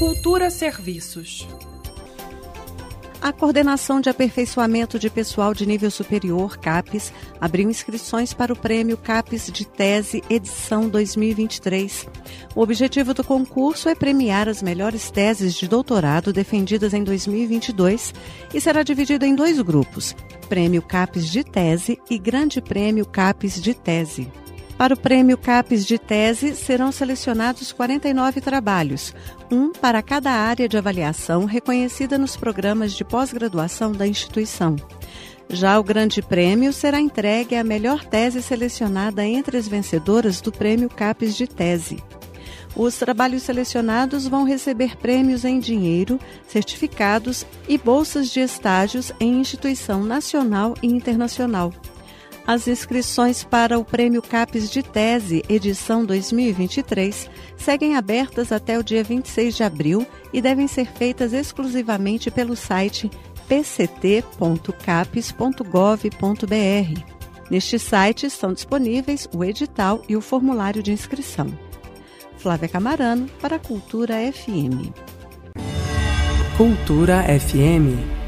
Cultura Serviços. A Coordenação de Aperfeiçoamento de Pessoal de Nível Superior, CAPES, abriu inscrições para o Prêmio CAPES de Tese Edição 2023. O objetivo do concurso é premiar as melhores teses de doutorado defendidas em 2022 e será dividido em dois grupos: Prêmio CAPES de Tese e Grande Prêmio CAPES de Tese. Para o Prêmio CAPES de Tese, serão selecionados 49 trabalhos, um para cada área de avaliação reconhecida nos programas de pós-graduação da instituição. Já o Grande Prêmio será entregue à melhor tese selecionada entre as vencedoras do Prêmio CAPES de Tese. Os trabalhos selecionados vão receber prêmios em dinheiro, certificados e bolsas de estágios em instituição nacional e internacional. As inscrições para o Prêmio CAPES de Tese, edição 2023, seguem abertas até o dia 26 de abril e devem ser feitas exclusivamente pelo site pct.capes.gov.br. Neste site estão disponíveis o edital e o formulário de inscrição. Flávia Camarano, para a Cultura FM. Cultura FM